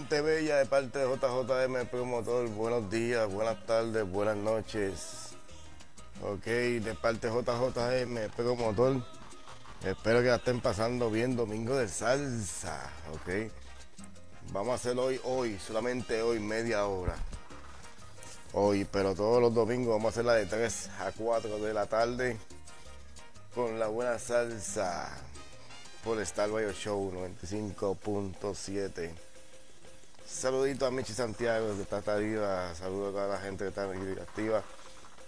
gente bella de parte de JJM Promotor, buenos días, buenas tardes, buenas noches. Ok, de parte de JJM Promotor, espero que la estén pasando bien Domingo de Salsa. Ok, vamos a hacerlo hoy, hoy, solamente hoy, media hora. Hoy, pero todos los domingos vamos a hacerla de 3 a 4 de la tarde con la buena salsa por Star Show 95.7. Saludito a Michi Santiago que está activa, saludo a toda la gente que está activa,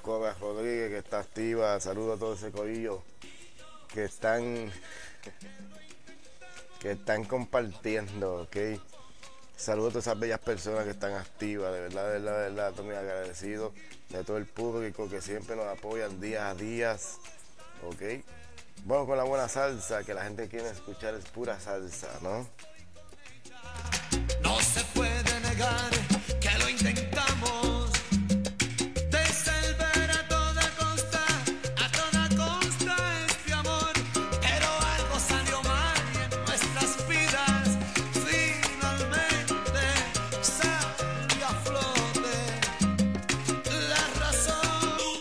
Cobra Rodríguez que está activa, saludo a todo ese corillo que están que están compartiendo, ok. Saludo a todas esas bellas personas que están activas, de verdad, de verdad, de verdad, estoy muy agradecido de todo el público que siempre nos apoyan día a día, ok. Vamos con la buena salsa, que la gente quiere escuchar es pura salsa, ¿no? Que lo intentamos. Desalvar a toda costa, a toda costa este amor. Pero algo salió mal y en nuestras vidas finalmente salió a flote la razón.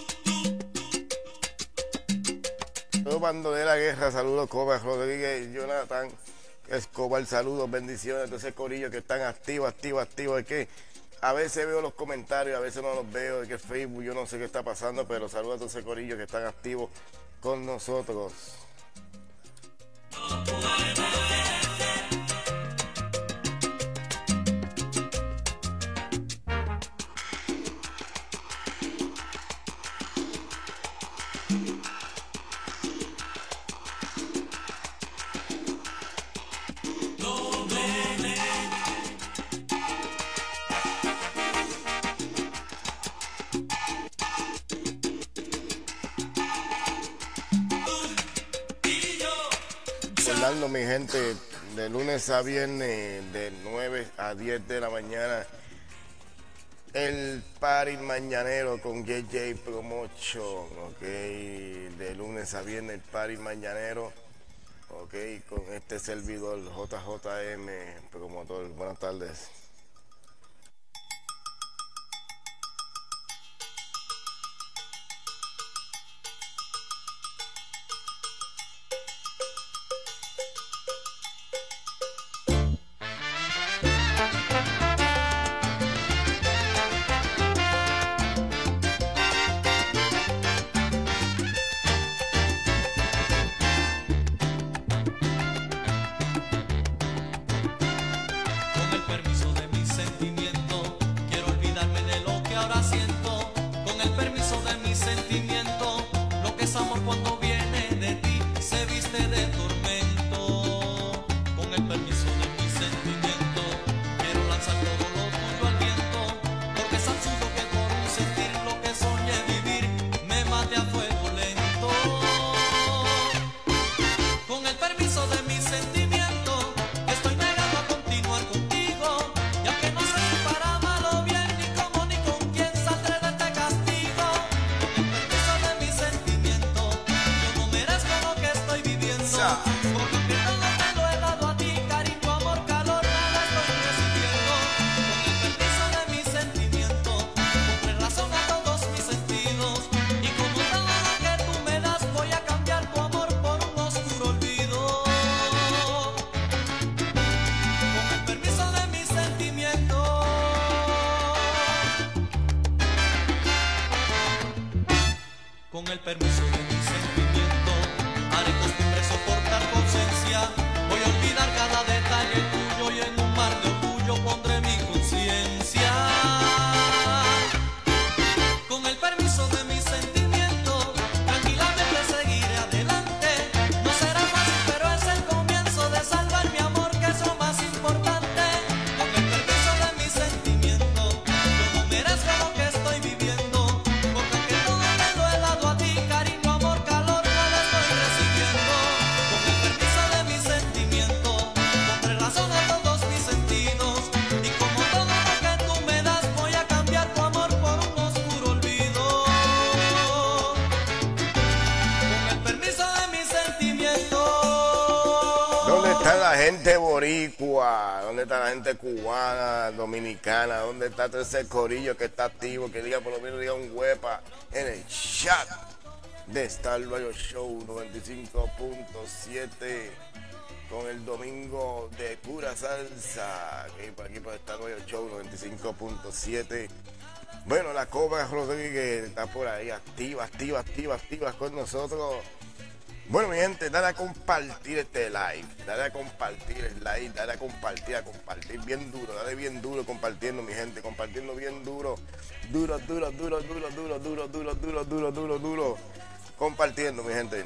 Saludos Bandolera Guerra, saludos Cobra Rodríguez, Jonathan Escobar, saludos, bendiciones esos corillos que están activos, activos, activos. Es que a veces veo los comentarios, a veces no los veo, es que Facebook, yo no sé qué está pasando, pero saludos a todos esos corillos que están activos con nosotros. Mi gente, de lunes a viernes, de 9 a 10 de la mañana, el party mañanero con JJ Promotion, ok, de lunes a viernes, el party mañanero, ok, con este servidor JJM Promotor. Buenas tardes. Con el permiso de mi sentimiento, haré costumbre soportar conciencia, voy a olvidar cada de cubana, dominicana? ¿Dónde está todo ese corillo que está activo? Que diga por lo menos diga un huepa en el chat de Star Radio Show 95.7 con el domingo de pura salsa. Aquí por aquí por Star Radio Show 95.7. Bueno, la Cobra Rodríguez está por ahí activa, activa, activa, activa con nosotros. Bueno, mi gente, dale a compartir este live, dale a compartir el live, dale a compartir, a compartir bien duro, dale bien duro compartiendo, mi gente, compartiendo bien duro, duro, duro, duro, duro, duro, duro, duro, duro, duro, duro, duro, compartiendo, mi gente.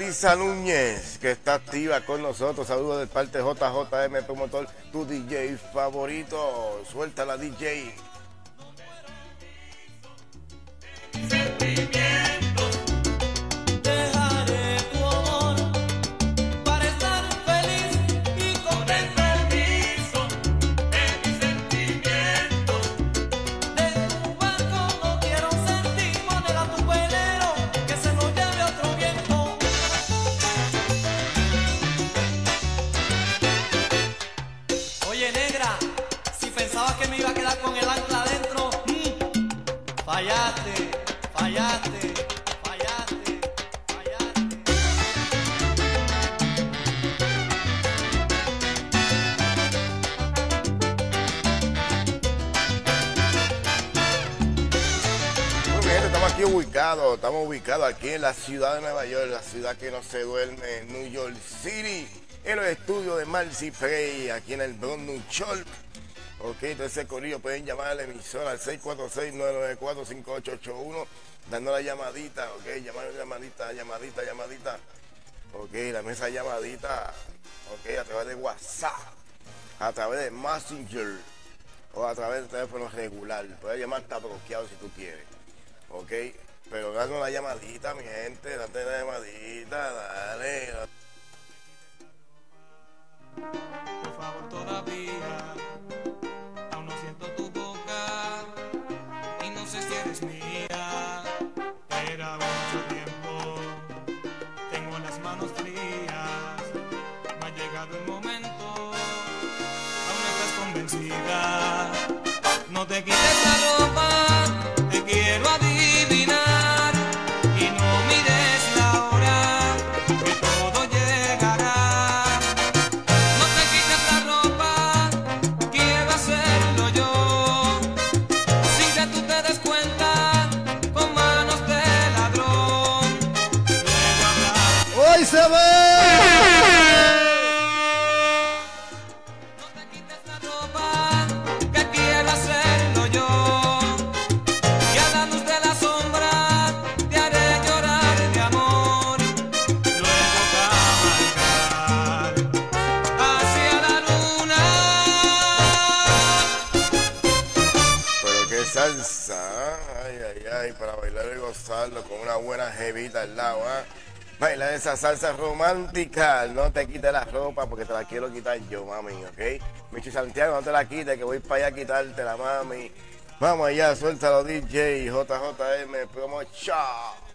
Saludos ahorita a Lisa Núñez, que está activa con nosotros. Saludos de parte JJM Promotor, tu DJ favorito. Suelta la DJ. Ubicados aquí en la ciudad de Nueva York, la ciudad que no se duerme, New York City, en los estudios de Marcy Play, aquí en el Bronx, New York. Ok, entonces ese corrillo pueden llamar a la emisora al 646-994-5881, dando la llamadita, ok, llamar llamadita, llamadita, llamadita. Ok, la mesa llamadita, ok, a través de WhatsApp, a través de Messenger o a través del teléfono regular. Puedes llamar, está bloqueado si tú quieres. Ok, pero dale una llamadita, mi gente, date una llamadita, dale. por favor todavía, buena jevita al lado, ¿ah? Baila esa salsa romántica, no te quites la ropa porque te la quiero quitar yo, mami, ¿ok? Michi Santiago, no te la quites, que voy para allá a quitarte la mami. Vamos allá, suéltalo DJ, JJM, promo chao.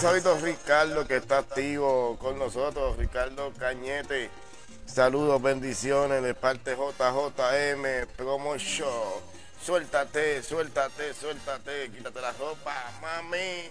Saludos Ricardo que está activo con nosotros, Ricardo Cañete. Saludos, bendiciones de parte JJM Promo Show. Suéltate, suéltate, suéltate, quítate la ropa, mami.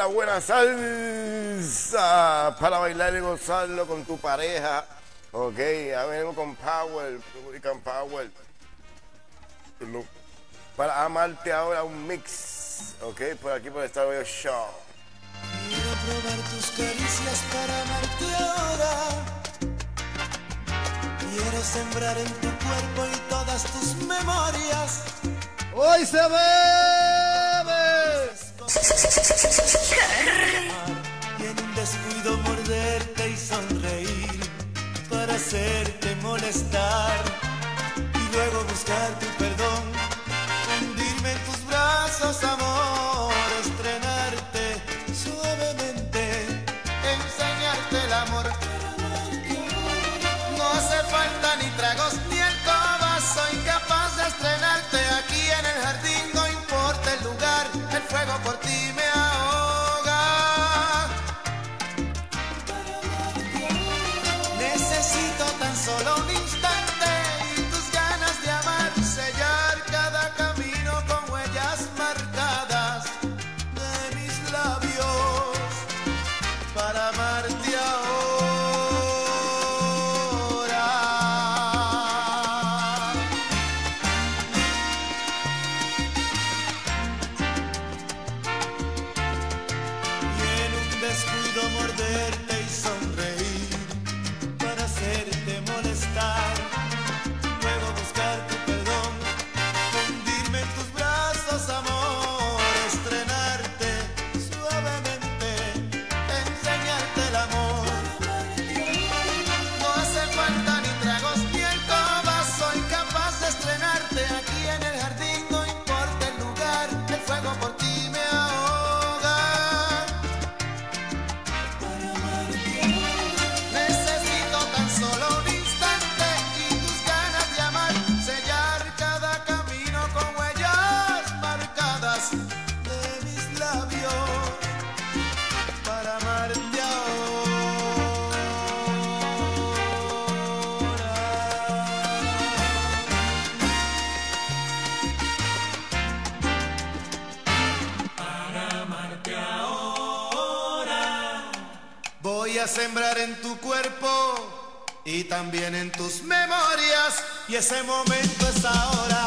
la buena salsa para bailar y gozarlo con tu pareja. Ok, ya venimos con Power, Republican Power. Para amarte ahora un mix. Ok, por aquí por el Estadio Show. Quiero probar tus caricias para amarte ahora. Quiero sembrar en tu cuerpo y todas tus memorias. Hoy se ve. Y en un descuido morderte y sonreír para hacerte molestar y luego buscar tu perdón. Sembrar en tu cuerpo y también en tus memorias. Y ese momento es ahora.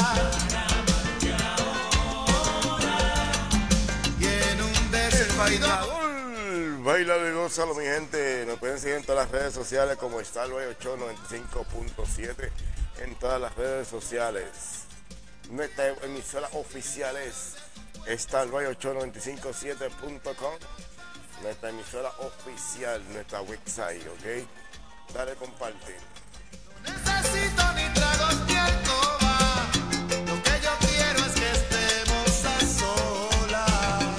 Baila y gózalo, mi gente. Nos pueden seguir en todas las redes sociales como está el 95.7 en todas las redes sociales. Nuestra emisora oficial es starboy895.7.com. Nuestra emisora oficial, nuestra website, ¿ok? Dale compartir. Necesito ni tragos ni alcoba. Lo que yo quiero es que estemos a solas.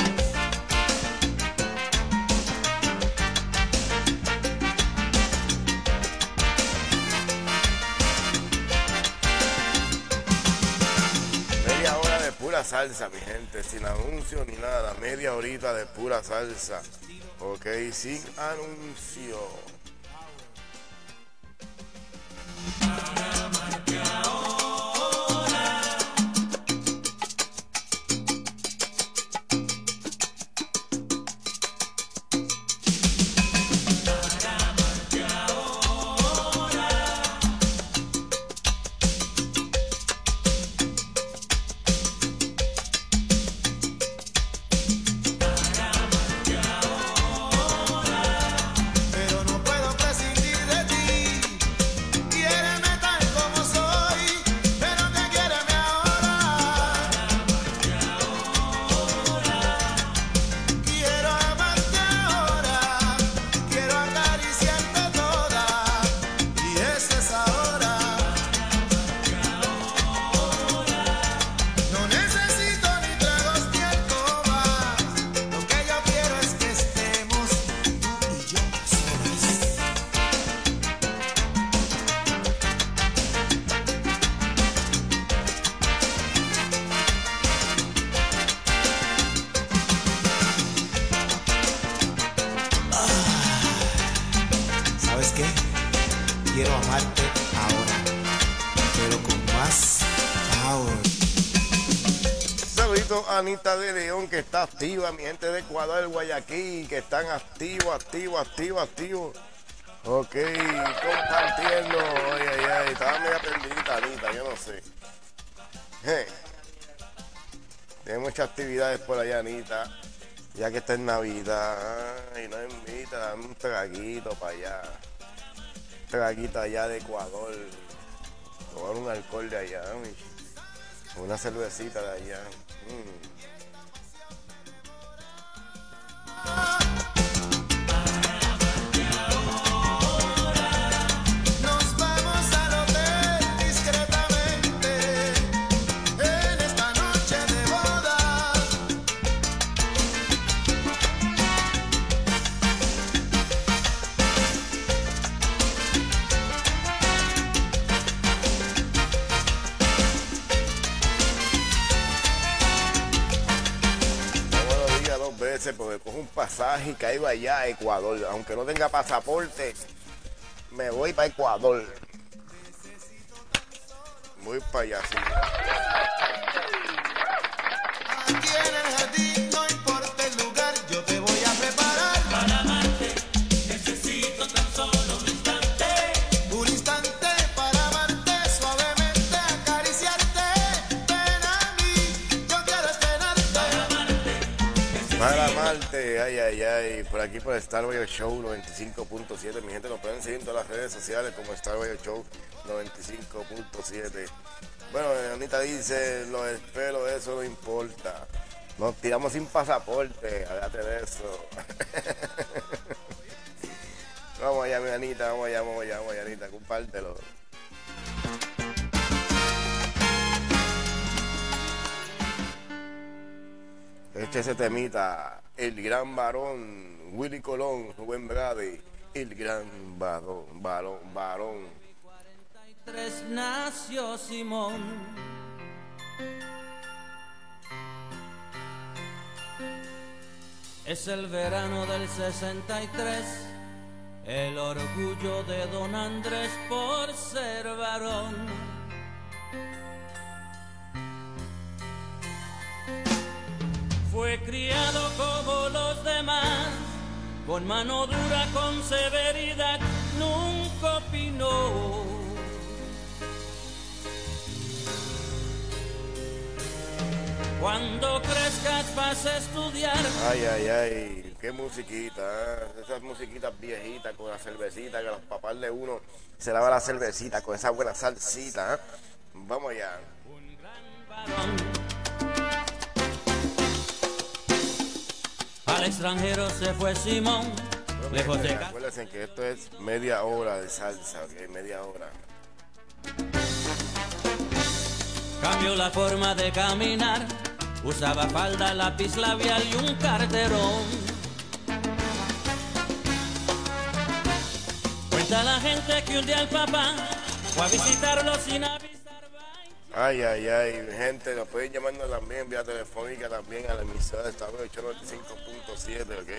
Media hora de pura salsa, mi gente, sin anuncio ni nada. Media horita de pura salsa. Ok, sin anuncio. Quiero amarte ahora, pero con más power. Saludito a Anita de León que está activa, mi gente de Ecuador, Guayaquil, que están activos, activos, activos, activos. Ok, compartiendo. Ay, ay, ay, estaba media perdidita Anita, yo no sé. Je. Tiene muchas actividades por allá, Anita. Ya que está en Navidad. Ay, no invita, dame un traguito para allá. Traguito allá de Ecuador. Tomar un alcohol de allá. Una cervecita de allá. Mm. Veces porque cojo un pasaje y caigo allá a Ecuador. Aunque no tenga pasaporte, me voy para Ecuador. Voy para allá, sí. Ay, ay. Por aquí por Star Wars Show 95.7. Mi gente nos pueden seguir en todas las redes sociales como Star Wars Show 95.7. Bueno, Anita dice, lo espero, eso no importa. Nos tiramos sin pasaporte, hágate de eso. vamos allá, mi Anita, vamos allá, vamos allá, vamos allá, Anita, compártelo. Este ese temita, el gran varón, Willy Colón, Rubén Brade, el gran varón, varón, varón. Tres nació Simón. Es el verano del 63, el orgullo de don Andrés por ser varón. Fue criado como los demás, con mano dura, con severidad, nunca opinó. Cuando crezcas vas a estudiar, Ay, ay, ay, qué musiquita, ¿eh? esas musiquitas viejitas con la cervecita, que los papás de uno se lava la cervecita con esa buena salsita. ¿eh? Vamos allá. un gran varón. Al extranjero se fue Simón, lejos de. Acuérdense que esto es media hora de salsa, ok, media hora. Cambió la forma de caminar, usaba falda, lápiz labial y un carterón. Cuenta la gente que un día el papá fue a visitarlo sin. Ay, ay, ay, gente, nos pueden llamarnos también vía telefónica también a la emisora de Estado 895.7, ok,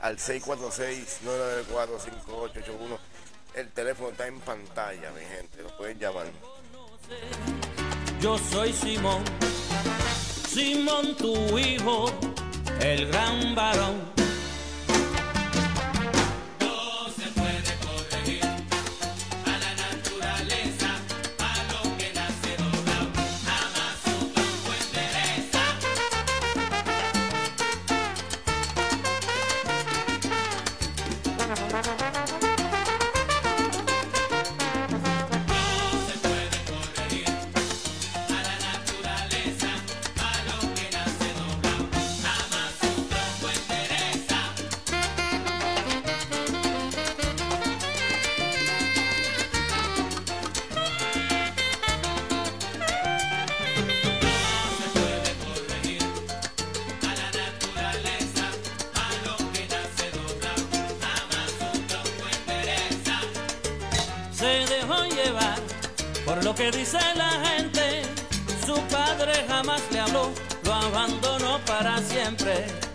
al 646-994-5881. El teléfono está en pantalla, mi gente, nos pueden llamar. Yo soy Simón, Simón tu hijo, el gran varón. Lo que dice la gente. Su padre jamás le habló, lo abandonó para siempre.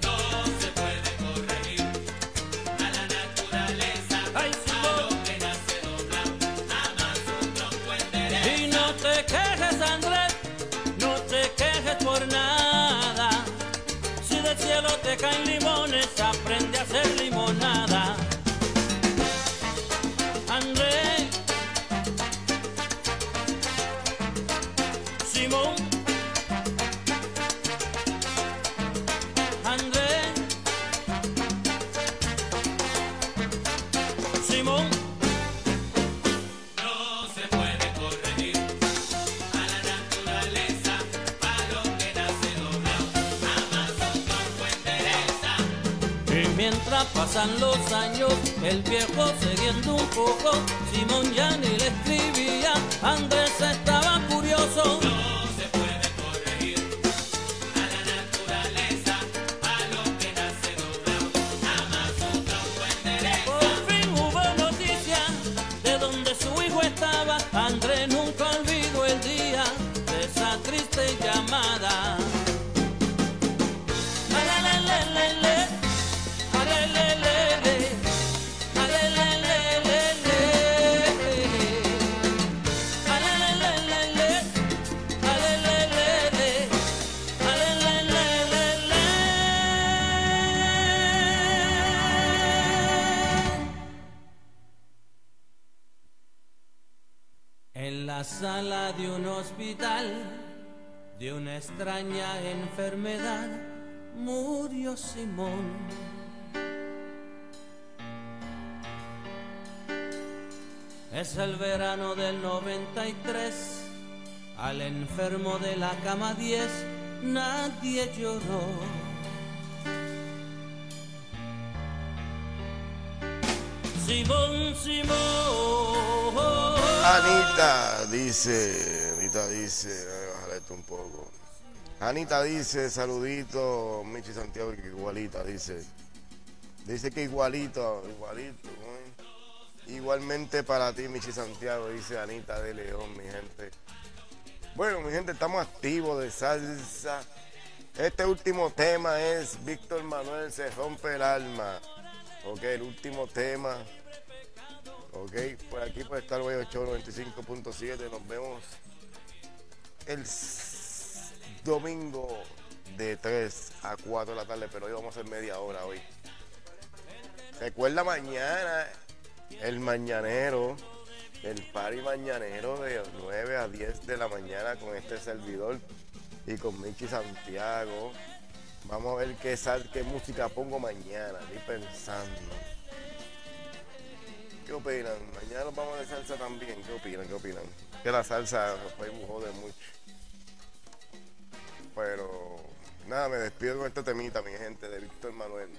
Hospital de una extraña enfermedad murió Simón. Es el verano del 93, al enfermo de la cama 10 nadie lloró. Simón, Simón. Anita dice, Anita dice, bajar esto un poco. Anita dice, saludito, Michi Santiago, que igualita, dice. Dice que igualito, igualito. Igualmente para ti, Michi Santiago, dice Anita de León, mi gente. Bueno, mi gente, estamos activos de salsa. Este último tema es Víctor Manuel Se Rompe el Alma. Ok, el último tema. Ok, por aquí por estar hoy 895.7. Nos vemos el domingo de 3 a 4 de la tarde, pero hoy vamos a hacer media hora hoy. Recuerda mañana el mañanero, el party mañanero de 9 a 10 de la mañana con este servidor y con Michi Santiago. Vamos a ver qué, sal, qué música pongo mañana, estoy pensando. ¿Qué opinan? Mañana nos vamos de salsa también. ¿Qué opinan? ¿Qué opinan? Que la salsa fue de mucho. Pero nada, me despido con este temita, mi gente, de Víctor Manuel.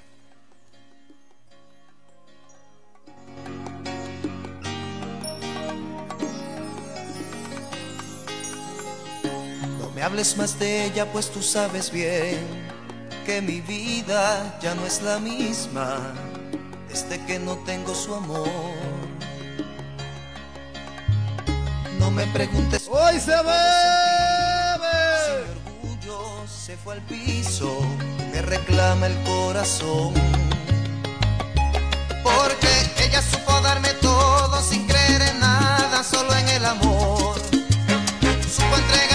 No me hables más de ella, pues tú sabes bien que mi vida ya no es la misma desde que no tengo su amor. No me preguntes Hoy se bebe. Al piso, me reclama el corazón. Porque ella supo darme todo sin creer en nada, solo en el amor. Supo entregarse